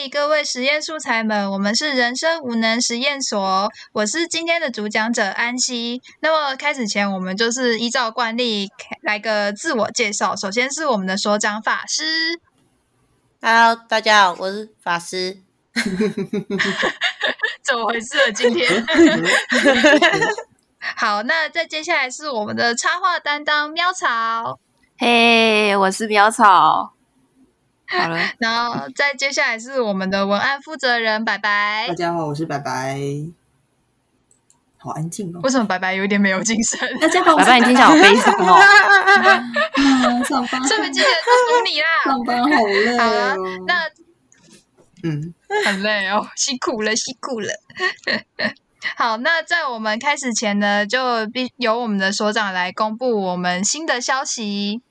嘿，各位实验素材们，我们是人生无能实验所，我是今天的主讲者安息。那么开始前，我们就是依照惯例来个自我介绍。首先是我们的所长法师，Hello，大家好，我是法师。怎么回事？今天？好，那再接下来是我们的插画担当喵草。嘿，我是喵草。好了，然后再接下来是我们的文案负责人白白。大家好，我是白白。好安静哦。为什么白白有点没有精神？大家好，白白你听起来好悲伤哦。上班，这边记得都数你啦。上班好累。好了，那嗯，很累哦，辛苦了，辛苦了。好，那在我们开始前呢，就必由我们的所长来公布我们新的消息。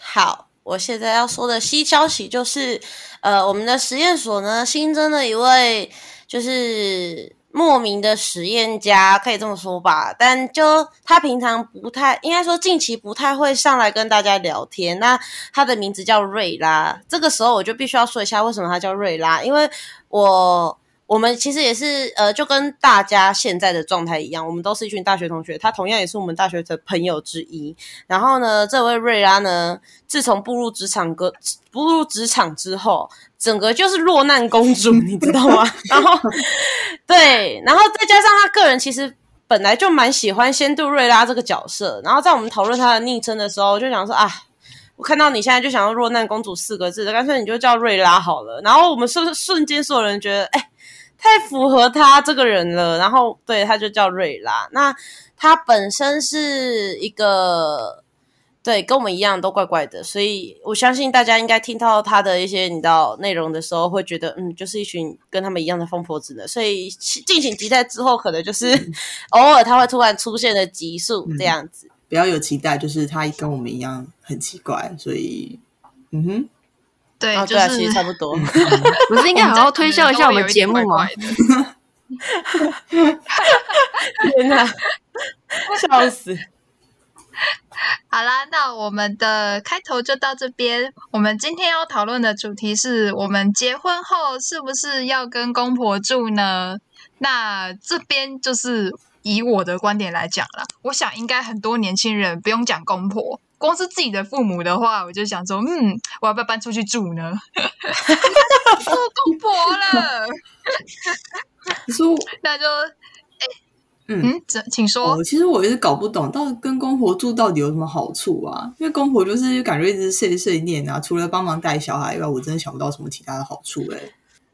好。我现在要说的新消息就是，呃，我们的实验所呢新增了一位，就是莫名的实验家，可以这么说吧。但就他平常不太，应该说近期不太会上来跟大家聊天。那他的名字叫瑞拉。这个时候我就必须要说一下，为什么他叫瑞拉？因为我。我们其实也是，呃，就跟大家现在的状态一样，我们都是一群大学同学，他同样也是我们大学的朋友之一。然后呢，这位瑞拉呢，自从步入职场个步入职场之后，整个就是落难公主，你知道吗？然后，对，然后再加上他个人其实本来就蛮喜欢仙杜瑞拉这个角色。然后在我们讨论他的昵称的时候，就想说啊，我看到你现在就想要落难公主四个字，干脆你就叫瑞拉好了。然后我们瞬瞬间所有人觉得，哎。太符合他这个人了，然后对他就叫瑞拉。那他本身是一个对跟我们一样都怪怪的，所以我相信大家应该听到他的一些你知道内容的时候，会觉得嗯，就是一群跟他们一样的疯婆子呢。所以进行集待之后，可能就是 偶尔他会突然出现的集数这样子。不要有期待，就是他跟我们一样很奇怪，所以嗯哼。对，就是其实差不多。不是应该好好推销一下我们节目吗？天哪，笑死！好啦，那我们的开头就到这边。我们今天要讨论的主题是我们结婚后是不是要跟公婆住呢？那这边就是以我的观点来讲啦，我想应该很多年轻人不用讲公婆。光是自己的父母的话，我就想说，嗯，我要不要搬出去住呢？做公婆了，你说 那就，哎，嗯，请请说。其实我一直搞不懂，到底跟公婆住到底有什么好处啊？因为公婆就是感觉一直碎碎念啊，除了帮忙带小孩以外，我真的想不到什么其他的好处哎。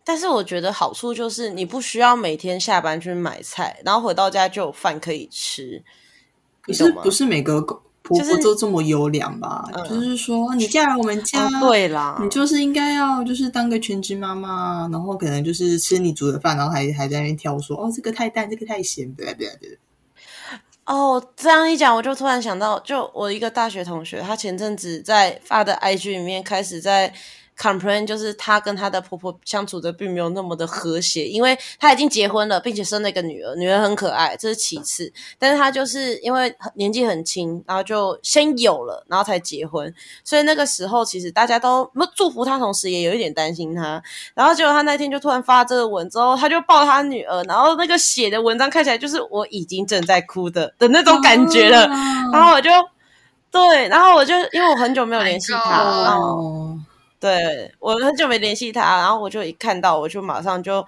但是我觉得好处就是你不需要每天下班去买菜，然后回到家就有饭可以吃。可是不是每个公。婆婆都这么优良吧？就是说，你嫁来我们家，对啦，你就是应该要就是当个全职妈妈，然后可能就是吃你煮的饭，然后还还在那边挑说，哦，这个太淡，这个太咸，对对对。哦，这样一讲，我就突然想到，就我一个大学同学，他前阵子在发的 IG 里面开始在。Complain 就是她跟她的婆婆相处的并没有那么的和谐，因为她已经结婚了，并且生了一个女儿，女儿很可爱，这是其次。但是她就是因为年纪很轻，然后就先有了，然后才结婚，所以那个时候其实大家都祝福她，同时也有一点担心她。然后结果她那天就突然发这个文之后，她就抱她女儿，然后那个写的文章看起来就是我已经正在哭的的那种感觉了。然后我就对，然后我就因为我很久没有联系她了。对我很久没联系他，然后我就一看到，我就马上就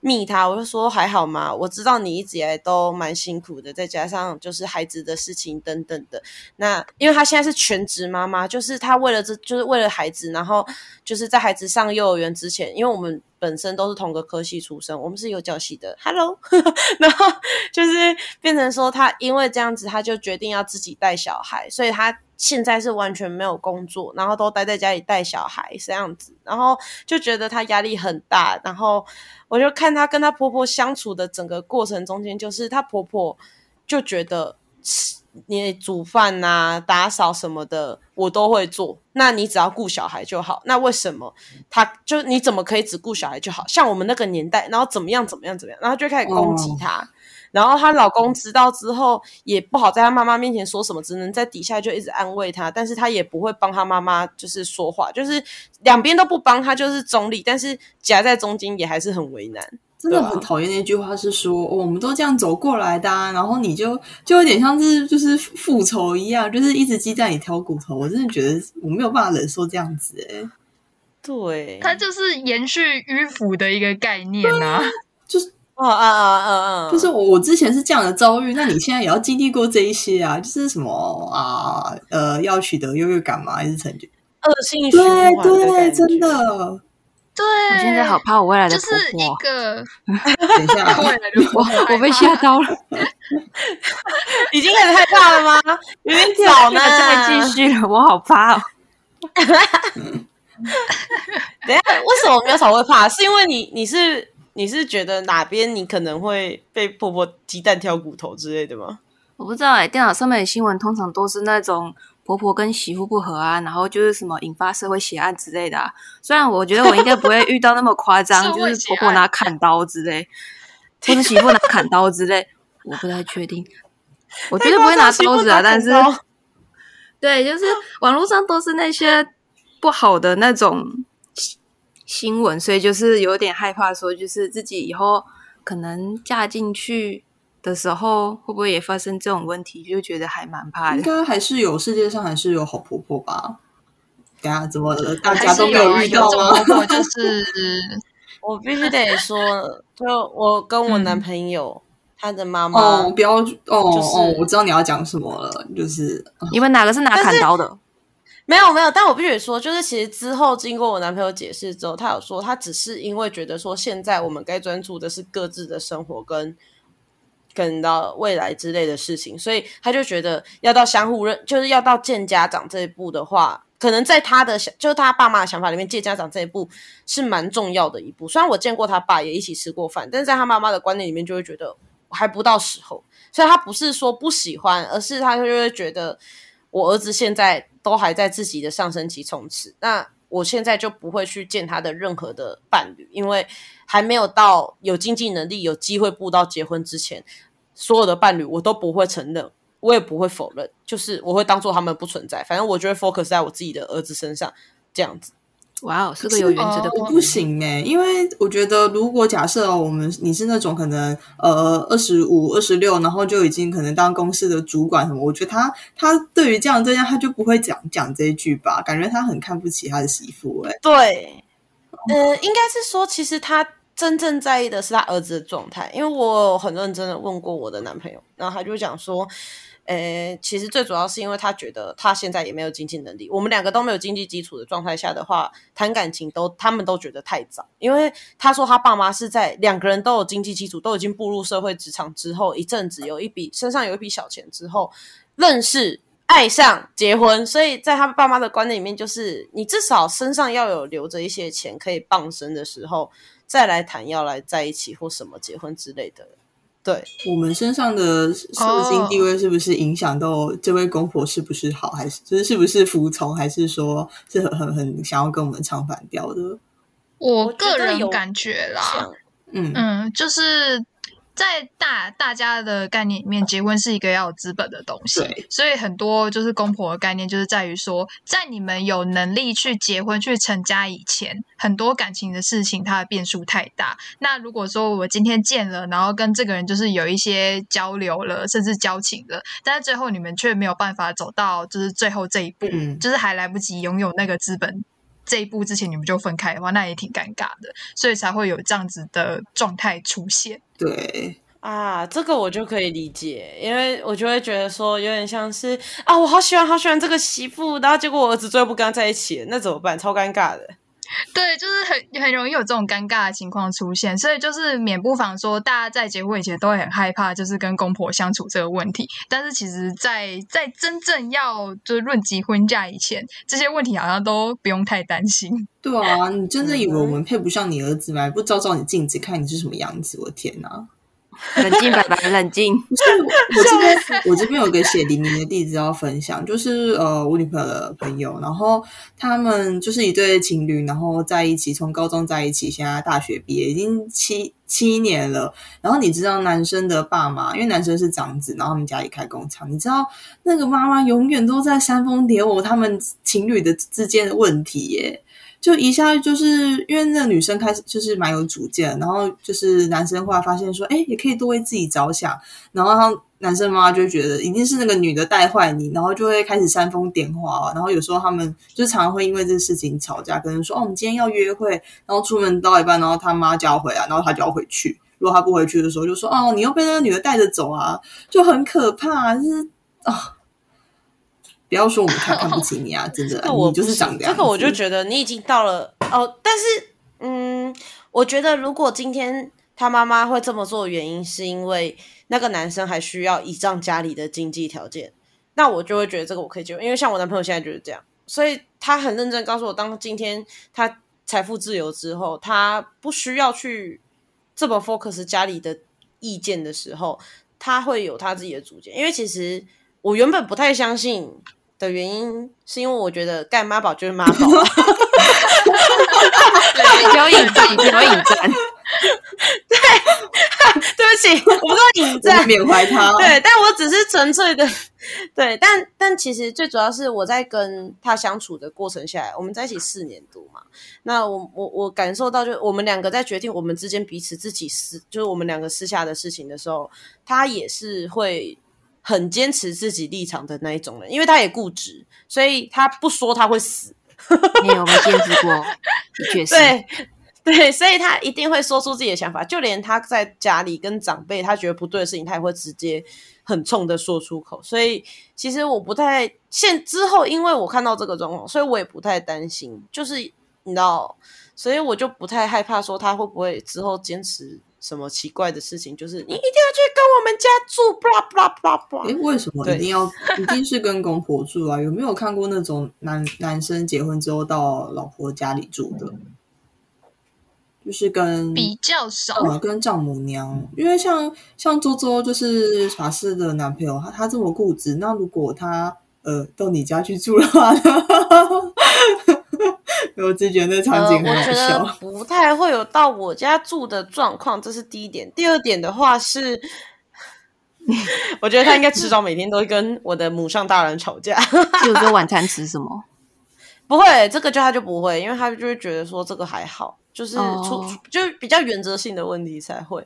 密他，我就说还好吗？我知道你一直以来都蛮辛苦的，再加上就是孩子的事情等等的。那因为他现在是全职妈妈，就是他为了这就是为了孩子，然后就是在孩子上幼儿园之前，因为我们本身都是同个科系出身，我们是有教系的。Hello，然后就是变成说他因为这样子，他就决定要自己带小孩，所以他。现在是完全没有工作，然后都待在家里带小孩这样子，然后就觉得她压力很大。然后我就看她跟她婆婆相处的整个过程中间，就是她婆婆就觉得你煮饭呐、打扫什么的我都会做，那你只要顾小孩就好。那为什么她就你怎么可以只顾小孩就好？像我们那个年代，然后怎么样怎么样怎么样，然后就开始攻击她。然后她老公知道之后，也不好在她妈妈面前说什么，只能在底下就一直安慰她，但是她也不会帮她妈妈就是说话，就是两边都不帮，她就是中立，但是夹在中间也还是很为难。真的很讨厌那句话，是说、哦我们都这样走过来的、啊，然后你就就有点像是就是复仇一样，就是一直鸡蛋里挑骨头。我真的觉得我没有办法忍受这样子、欸，对，它就是延续迂腐的一个概念啊。啊啊啊啊啊！就是我我之前是这样的遭遇，那你现在也要经历过这一些啊，就是什么啊呃要取得优越感吗？还是成就？恶性循对环的对，感觉真的。对，我现在好怕我未来的婆就是一婆，个 等一下，未来的婆婆我被吓到了，已经开始害怕了吗？有点早呢。再继续了，我好怕哦。等一下，为什么苗草会怕？是因为你你是你是觉得哪边你可能会被婆婆鸡蛋挑骨头之类的吗？我不知道哎、电脑上面的新闻通常都是那种婆婆跟媳妇不和啊，然后就是什么引发社会血案之类的、啊。虽然我觉得我应该不会遇到那么夸张，就是婆婆拿砍刀之类，或者媳妇拿砍刀之类，我不太确定。我绝对不会拿刀子啊，但是 对，就是网络上都是那些不好的那种新新闻，所以就是有点害怕，说就是自己以后可能嫁进去的时候，会不会也发生这种问题，就觉得还蛮怕的应。该还是有世界上还是有好婆婆吧？等一下怎么了？大家都没有啊遇到吗？婆婆就是 我必须得说，就我跟我男朋友、他的妈妈，哦，不要哦、就是哦，我知道你要讲什么了，就是你们哪个是拿砍刀的？没有没有，但我必须得说，就是其实之后经过我男朋友解释之后，他有说他只是因为觉得说现在我们该专注的是各自的生活跟跟到未来之类的事情，所以他就觉得要到相互认，就是要到见家长这一步的话，可能在他的想，就是他爸妈的想法里面，见家长这一步是蛮重要的一步。虽然我见过他爸，也一起吃过饭，但是在他妈妈的观念里面，就会觉得还不到时候。所以他不是说不喜欢，而是他就会觉得我儿子现在都还在自己的上升期冲刺，那我现在就不会去见他的任何的伴侣，因为还没有到有经济能力、有机会步到结婚之前，所有的伴侣我都不会承认，我也不会否认，就是我会当做他们不存在。反正我就会 focus 在我自己的儿子身上，这样子。哇哦，是个有原则的不行哎、因为我觉得如果假设我们你是那种可能呃二十五、二十六，然后就已经可能当公司的主管什么，我觉得他他对于这样这样，他就不会讲讲这一句吧，感觉他很看不起他的媳妇哎、对，呃，应该是说，其实他真正在意的是他儿子的状态，因为我很认真的问过我的男朋友，然后他就讲说，呃，其实最主要是因为他觉得他现在也没有经济能力，我们两个都没有经济基础的状态下的话，谈感情都他们都觉得太早，因为他说他爸妈是在两个人都有经济基础，都已经步入社会职场之后一阵子有一笔身上有一笔小钱之后认识。爱上结婚，所以在他爸妈的观念里面，就是你至少身上要有留着一些钱可以傍身的时候，再来谈要来在一起或什么结婚之类的。对，我们身上的社经地位是不是影响到这位公婆是不是好，还是就是是不是服从，还是说是很很很想要跟我们唱反调的？我个人感觉啦，嗯嗯，就是在大大家的概念里面，结婚是一个要有资本的东西对，所以很多就是公婆的概念就是在于说，在你们有能力去结婚、去成家以前，很多感情的事情它的变数太大。那如果说我今天见了，然后跟这个人就是有一些交流了，甚至交情了，但是最后你们却没有办法走到就是最后这一步，嗯就是还来不及拥有那个资本。这一步之前你们就分开的话，那也挺尴尬的，所以才会有这样子的状态出现。对，啊，这个我就可以理解，因为我就会觉得说，有点像是啊，我好喜欢好喜欢这个媳妇，然后结果我儿子最后不跟她在一起，那怎么办？超尴尬的。对，就是很很容易有这种尴尬的情况出现，所以就是免不妨说，大家在结婚以前都会很害怕，就是跟公婆相处这个问题。但是其实在，在真正要就是论及婚嫁以前，这些问题好像都不用太担心。对啊，你真的以为我们配不上你儿子吗？不照照你镜子看你是什么样子？我天哪！冷静，拜拜，冷静。不是我这边，我这边有个血淋淋的例子要分享，就是呃，我女朋友的朋友，然后他们就是一对情侣，然后在一起，从高中在一起，现在大学毕业已经七七年了。然后你知道男生的爸妈，因为男生是长子，然后他们家里开工厂，你知道那个妈妈永远都在煽风点火他们情侣的之间的问题耶。就一下就是因为那个女生开始就是蛮有主见，然后就是男生后来发现说，哎，也可以多为自己着想，然后男生妈妈就觉得一定是那个女的带坏你，然后就会开始煽风点火，然后有时候他们就常常会因为这个事情吵架，跟人说，哦，我们今天要约会，然后出门到一半，然后他妈叫回来，然后他就要回去，如果他不回去的时候，就说，哦，你又被那个女的带着走啊，就很可怕，就是啊。不要说我们太看不起你啊！真的，我就是长这样。这个我就觉得你已经到了哦。但是，嗯，我觉得如果今天他妈妈会这么做，原因是因为那个男生还需要倚仗家里的经济条件，那我就会觉得这个我可以接受。因为像我男朋友现在就是这样，所以他很认真告诉我，当今天他财富自由之后，他不需要去这么 focus 家里的意见的时候，他会有他自己的主见。因为其实我原本不太相信。的原因是因为我觉得干妈宝就是妈宝，有引战，有引战，对，对不起，我不知道引战，缅怀他，对，但我只是纯粹的，对，但但其实最主要是我在跟他相处的过程下来，我们在一起四年多嘛，那我我我感受到，就我们两个在决定我们之间彼此自己私，就是我们两个私下的事情的时候，他也是会。很坚持自己立场的那一种人，因为他也固执，所以他不说他会死。你有没有坚持过？的确是。对对，所以他一定会说出自己的想法，就连他在家里跟长辈他觉得不对的事情，他也会直接很冲的说出口。所以其实我不太现之后，因为我看到这个状况，所以我也不太担心。就是你知道，所以我就不太害怕说他会不会之后坚持。什么奇怪的事情？就是你一定要去跟我们家住，布拉布拉布拉布拉。哎，为什么一定要 一定是跟公婆住啊？有没有看过那种男男生结婚之后到老婆家里住的？就是跟比较少，呃，跟丈母娘。因为像像周周就是法师的男朋友，他他这么固执，那如果他呃到你家去住的话呢？我只觉得那场景很好笑，不太会有到我家住的状况，这是第一点。第二点的话是，我觉得他应该迟早每天都会跟我的母上大人吵架。就说晚餐吃什么？不会，这个就他就不会，因为他就会觉得说这个还好，就是出就是比较原则性的问题才会。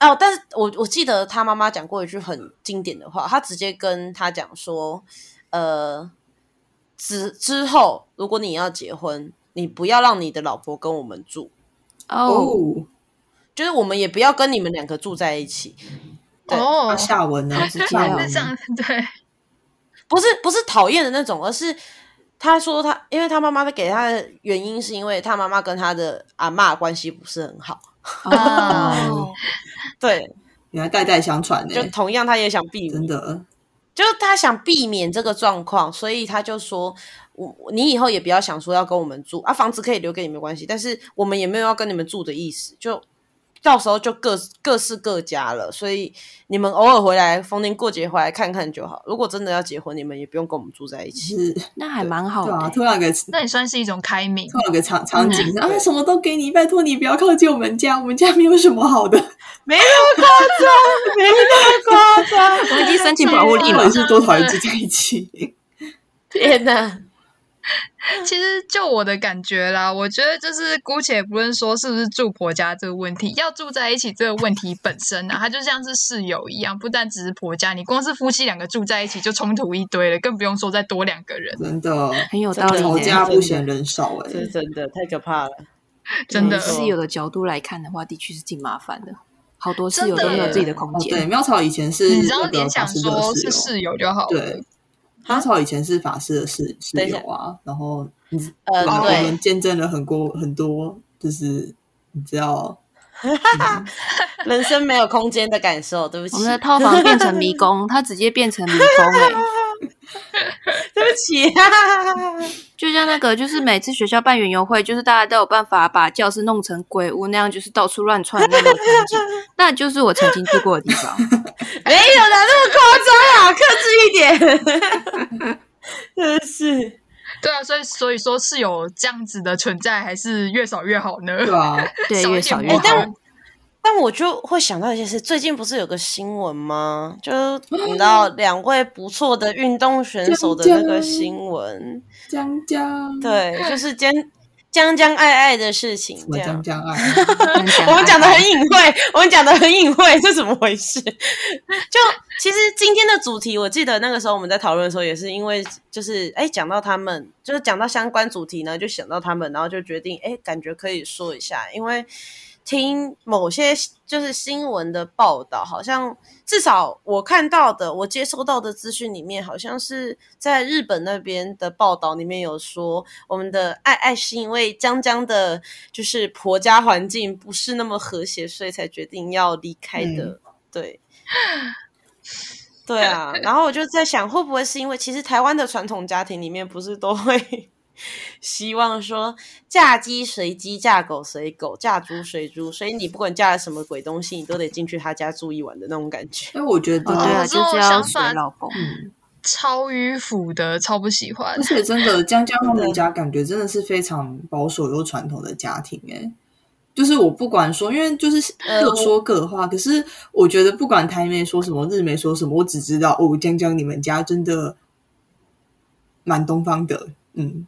哦，但是我我记得他妈妈讲过一句很经典的话，他直接跟他讲说，呃。之之后，如果你要结婚，你不要让你的老婆跟我们住哦，就是我们也不要跟你们两个住在一起。哦，下文呢是这样，对，不是不是讨厌的那种，而是他说他，因为他妈妈给他的原因是因为他妈妈跟他的阿妈关系不是很好。哦，对，原来代代相传呢，就同样他也想避免，真的。就是他想避免这个状况，所以他就说：“我你以后也不要想说要跟我们住啊，房子可以留给你没关系，但是我们也没有要跟你们住的意思，就到时候就各各是各家了。所以你们偶尔回来，逢年过节回来看看就好。如果真的要结婚，你们也不用跟我们住在一起，那还蛮好的。突然个，那也算是一种开明。突然个场场景啊，什么都给你，拜托你不要靠近我们家，我们家没有什么好的。”没那么夸张，没那么夸张。我们已经申请保护令了，是多讨厌住在一起。天哪！其实就我的感觉啦，我觉得就是姑且不论说是不是住婆家这个问题，要住在一起这个问题本身呢，它就像是室友一样，不但只是婆家，你光是夫妻两个住在一起就冲突一堆了，更不用说再多两个人。真的很有道理，吵架不嫌人少哎，是真的太可怕了。真的，室友的角度来看的话，的确是挺麻烦的。好多室友都没有自己的空间。对，妙草以前是你只要联想说是室友就好。对，喵草以前是法师的室室友啊，然后呃，我们见证了很多很多，就是你知道，人生没有空间的感受。对不起，我们的套房变成迷宫，它直接变成迷宫哎。对不起啊，就像那个，就是每次学校办园游会，就是大家都有办法把教室弄成鬼屋那样，就是到处乱窜的那种场景，那就是我曾经住过的地方。没有啦，那么夸张啊，克制一点，真是。对啊，所以所以说是有这样子的存在，还是越少越好呢？对啊，对，越少越好。好。但我就会想到一件事，最近不是有个新闻吗？就你知道两位不错的运动选手的那个新闻，江江，对，就是将将将爱爱的事情，我这样江。江爱，我们讲的很隐晦，我们讲的很隐晦，这怎么回事？就其实今天的主题，我记得那个时候我们在讨论的时候，也是因为就是哎讲到他们，就是讲到相关主题呢，就想到他们，然后就决定哎，感觉可以说一下，因为听某些就是新闻的报道，好像至少我看到的，我接收到的资讯里面，好像是在日本那边的报道里面有说，我们的爱爱是因为江江的，就是婆家环境不是那么和谐，所以才决定要离开的。对，对啊。然后我就在想，会不会是因为其实台湾的传统家庭里面不是都会 希望说嫁鸡随鸡，嫁狗随狗，嫁猪随猪，所以你不管嫁了什么鬼东西，你都得进去他家住一晚的那种感觉。因为我觉得，哦，对啊，就是要想法随老公。嗯，超迂腐的，超不喜欢而。且真的江 江他们家感觉真的是非常保守又传统的家庭、欸，就是我不管说，因为就是各说各话，可是我觉得不管台妹说什么，日媒说什么，我只知道哦，江江你们家真的蛮东方的，嗯，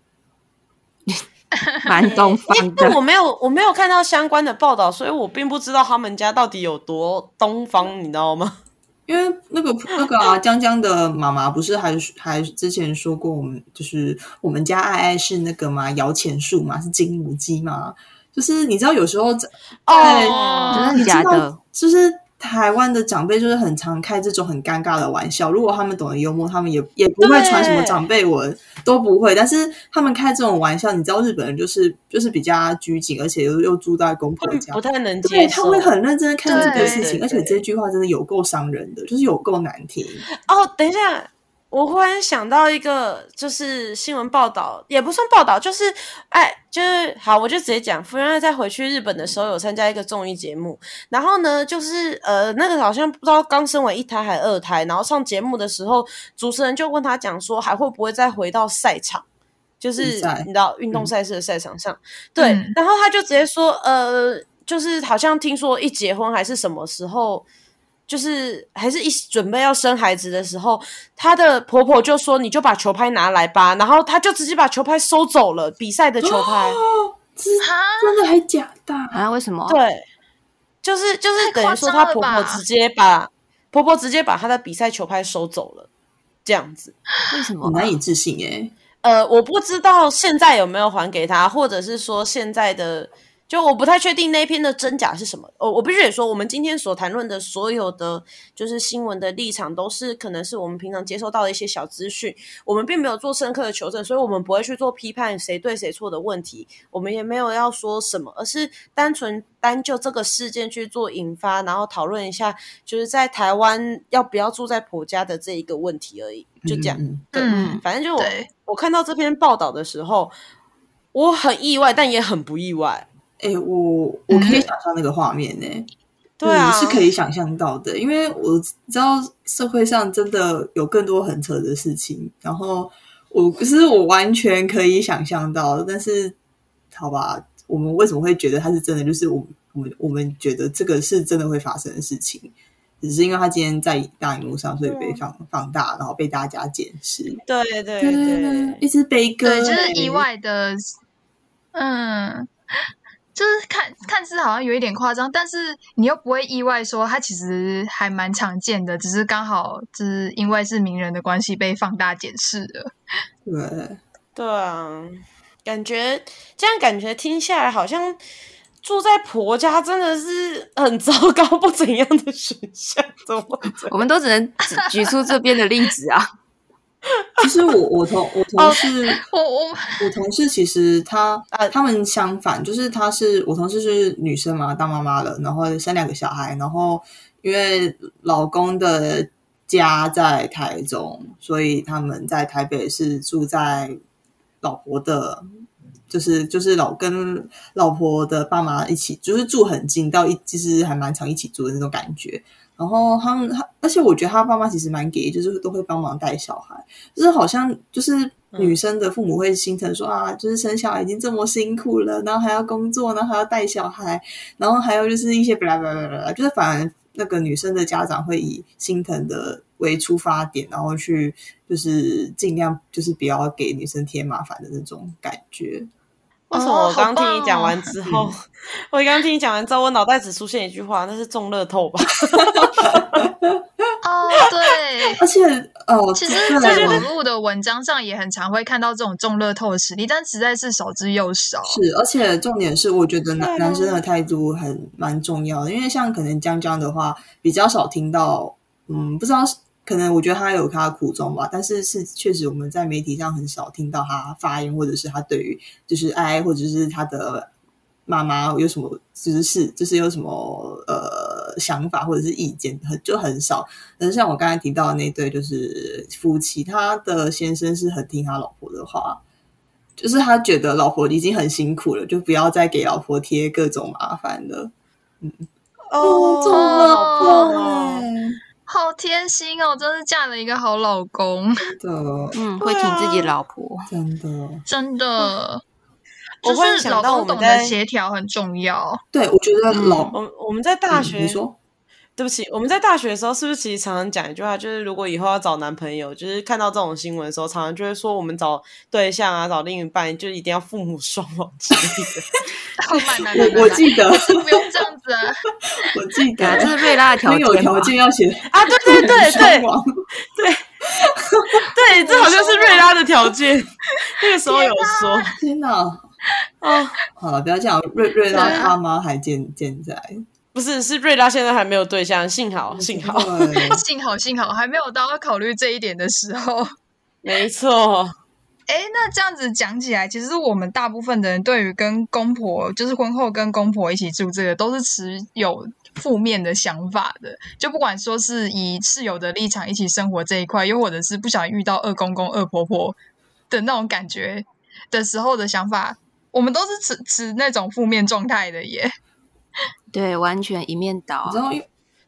蛮东方的。但我没有，我没有看到相关的报道，所以我并不知道他们家到底有多东方，你知道吗？因为那个那个啊，江江的妈妈不是还还之前说过，我们就是我们家爱爱是那个嘛摇钱树嘛，是金母鸡嘛，就是你知道有时候在哦真的你知道假的？就是台湾的长辈就是很常开这种很尴尬的玩笑，如果他们懂得幽默，他们也也不会传什么长辈文，都不会。但是他们开这种玩笑，你知道日本人就是就是比较拘谨，而且又又住在公婆家不，太能对，接受。他会很认真的看这个事情，而且这句话真的有够伤人的，就是有够难听。哦，等一下，我忽然想到一个，就是新闻报道，也不算报道，就是哎，就是好，我就直接讲，福原爱在回去日本的时候有参加一个综艺节目，然后呢，就是呃，那个好像不知道刚生完一胎还二胎，然后上节目的时候，主持人就问他讲说，还会不会再回到赛场？就是你知道运动赛事的赛场上，对，嗯然后他就直接说，呃，就是好像听说一结婚还是什么时候，就是还是一准备要生孩子的时候，她的婆婆就说：“你就把球拍拿来吧。”然后她就直接把球拍收走了，比赛的球拍。哦，真的还假的？啊？为什么？对，就是就是等于说她婆婆直接把婆婆直接把她的比赛球拍收走了，这样子。为什么我？难以置信哎。呃，我不知道现在有没有还给她，或者是说现在的。就我不太确定那篇的真假是什么，哦，我必须得说，我们今天所谈论的所有的就是新闻的立场，都是可能是我们平常接收到的一些小资讯，我们并没有做深刻的求证，所以我们不会去做批判谁对谁错的问题，我们也没有要说什么，而是单纯单就这个事件去做引发，然后讨论一下，就是在台湾要不要住在婆家的这一个问题而已，就这样。嗯对，嗯反正就我我看到这篇报道的时候，我很意外，但也很不意外。哎、我我可以想象那个画面呢、对啊，嗯是可以想象到的，因为我知道社会上真的有更多很扯的事情，然后我可是我完全可以想象到，但是好吧，我们为什么会觉得它是真的？就是我们我们我们觉得这个是真的会发生的事情，只是因为它今天在大荧幕上，所以被放放大，然后被大家检视。对对对。对，一只悲歌、对，就是欸意外的，嗯，就是看看似好像有一点夸张，但是你又不会意外说它其实还蛮常见的，只是刚好就是因为是名人的关系被放大检视了。对。对啊，感觉这样感觉听下来好像住在婆家真的是很糟糕不怎样的选项，怎么？我们都只能只举出这边的例子啊。其实我我同我同事，我我我同事其实他呃他们相反，就是他是我同事是女生嘛，当妈妈了，然后生两个小孩，然后因为老公的家在台中，所以他们在台北是住在老婆的，就是就是老跟老婆的爸妈一起，就是住很近，到一其实还蛮常一起住的那种感觉。然后他们，他而且我觉得他爸妈其实蛮给，就是都会帮忙带小孩，就是好像就是女生的父母会心疼说啊，就是生小孩已经这么辛苦了，然后还要工作，然后还要带小孩，然后还有就是一些巴拉巴拉巴拉，就是反而那个女生的家长会以心疼的为出发点，然后去就是尽量就是不要给女生添麻烦的那种感觉。为什么我刚听你讲哦完之后，我刚听你讲完之后，我脑袋只出现一句话，那是中乐透吧？哦，对。而且哦，其实，对在网络的文章上也很常会看到这种中乐透的实例，但实在是少之又少。是，而且重点是，我觉得男男生的态度很蛮重要的，因为像可能江江的话，比较少听到，嗯，不知道是可能我觉得他有他的苦衷吧，但是是确实我们在媒体上很少听到他发言，或者是他对于就是爱或者是他的妈妈有什么就是是就是有什么呃想法或者是意见，很就很少。但是像我刚才提到的那对就是夫妻，他的先生是很听他老婆的话，就是他觉得老婆已经很辛苦了，就不要再给老婆贴各种麻烦了。哦，中了好棒哦！好贴心哦，真是嫁了一个好老公，真的，嗯，会挺自己老婆。真的，真的。我就是忽然想到老公懂得我们在协调很重要。对我觉得老、我们我们在大学，嗯你说对不起，我们在大学的时候，是不是其实常常讲一句话，就是如果以后要找男朋友，就是看到这种新闻的时候，常常就会说，我们找对象啊，找另一半，就一定要父母双亡之类的。我我记得，不用这样子啊。我记得这是瑞拉的条件有条件要写啊，对对对对双亡对，这好像是瑞拉的条件。那个时候有说，天哪！哦，好了，不要这样，瑞瑞拉对啊爸妈还健健在，不是，是瑞拉现在还没有对象，幸好幸好，幸好 幸好还没有到要考虑这一点的时候。没错。哎，那这样子讲起来，其实我们大部分的人对于跟公婆，就是婚后跟公婆一起住这个，都是持有负面的想法的。就不管说是以室友的立场一起生活这一块，又或者是不想遇到二公公、二婆婆的那种感觉的时候的想法，我们都是持持那种负面状态的耶。对，完全一面倒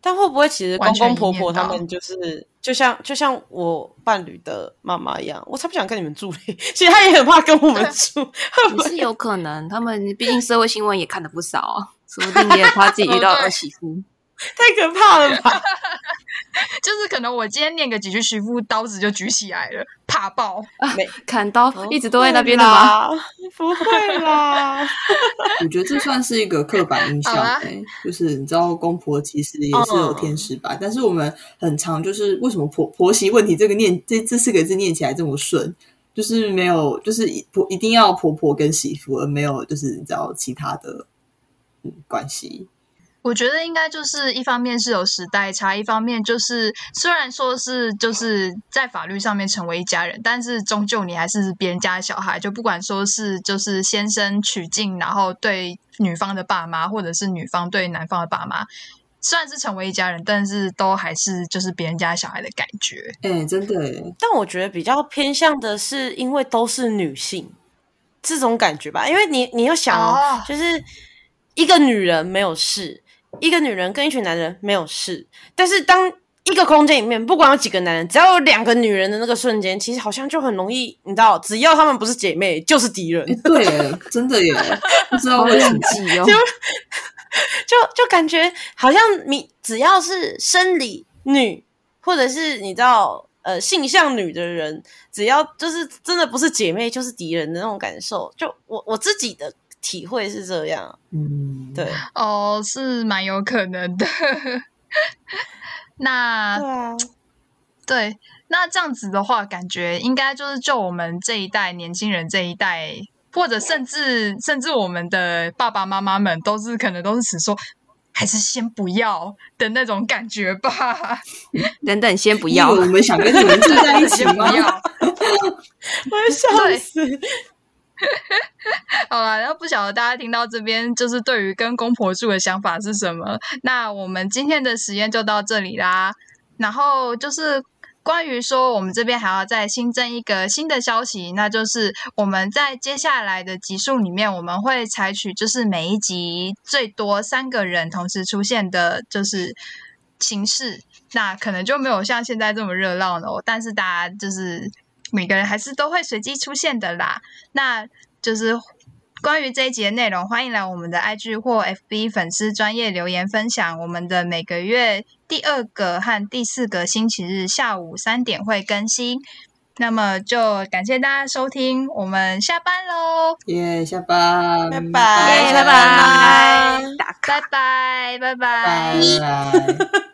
但会不会其实公公婆婆他们就是就像就像我伴侣的妈妈一样，我才不想跟你们住嘞。其实他也很怕跟我们住，会不是有可能，他们毕竟社会新闻也看的不少啊，说不定也怕 自己遇到儿媳妇。太可怕了吧？就是可能我今天念个几句媳妇，刀子就举起来了，怕爆。没砍刀一直都在那边的吗？不会啦，我觉得这算是一个刻板印象就是你知道公婆其实也是有天使吧，但是我们很常就是为什么婆婆媳问题这个念这这四个字念起来这么顺，就是没有就是一婆一定要婆婆跟媳妇，而没有就是你知道其他的嗯关系。我觉得应该就是一方面是有时代差，一方面就是虽然说是就是在法律上面成为一家人，但是终究你还是别人家的小孩，就不管说是就是先生娶进，然后对女方的爸妈，或者是女方对男方的爸妈，虽然是成为一家人，但是都还是就是别人家小孩的感觉。哎、真的哎，但我觉得比较偏向的是，因为都是女性这种感觉吧。因为你你要想哦，哦就是一个女人没有事，一个女人跟一群男人没有事，但是当一个空间里面，不管有几个男人，只要有两个女人的那个瞬间，其实好像就很容易，你知道，只要她们不是姐妹，就是敌人。哎对，真的耶，不知道好为什么冷。静哦，就就感觉好像你只要是生理女，或者是你知道呃性向女的人，只要就是真的不是姐妹就是敌人的那种感受。就我我自己的体会是这样，嗯，对哦，是蛮有可能的。那对啊，对，那这样子的话，感觉应该就是就我们这一代年轻人这一代，或者甚至甚至我们的爸爸妈妈们，都是可能都是只说还是先不要的那种感觉吧。等等，先不不要我。们想跟你们住在一起不吗？要。我要笑死。好了，然后不晓得大家听到这边，就是对于跟公婆住的想法是什么？那我们今天的实验就到这里啦。然后就是关于说，我们这边还要再新增一个新的消息，那就是我们在接下来的集数里面，我们会采取就是每一集最多三个人同时出现的，就是形式。那可能就没有像现在这么热闹了，但是大家就是每个人还是都会随机出现的啦。那就是关于这一集的内容，欢迎来我们的 IG 或 FB 粉丝专业留言分享。我们的每个月第二个和第四个星期日下午三点会更新。那么就感谢大家收听，我们下班喽，耶，下班，拜拜拜拜拜，拜拜拜。拜拜。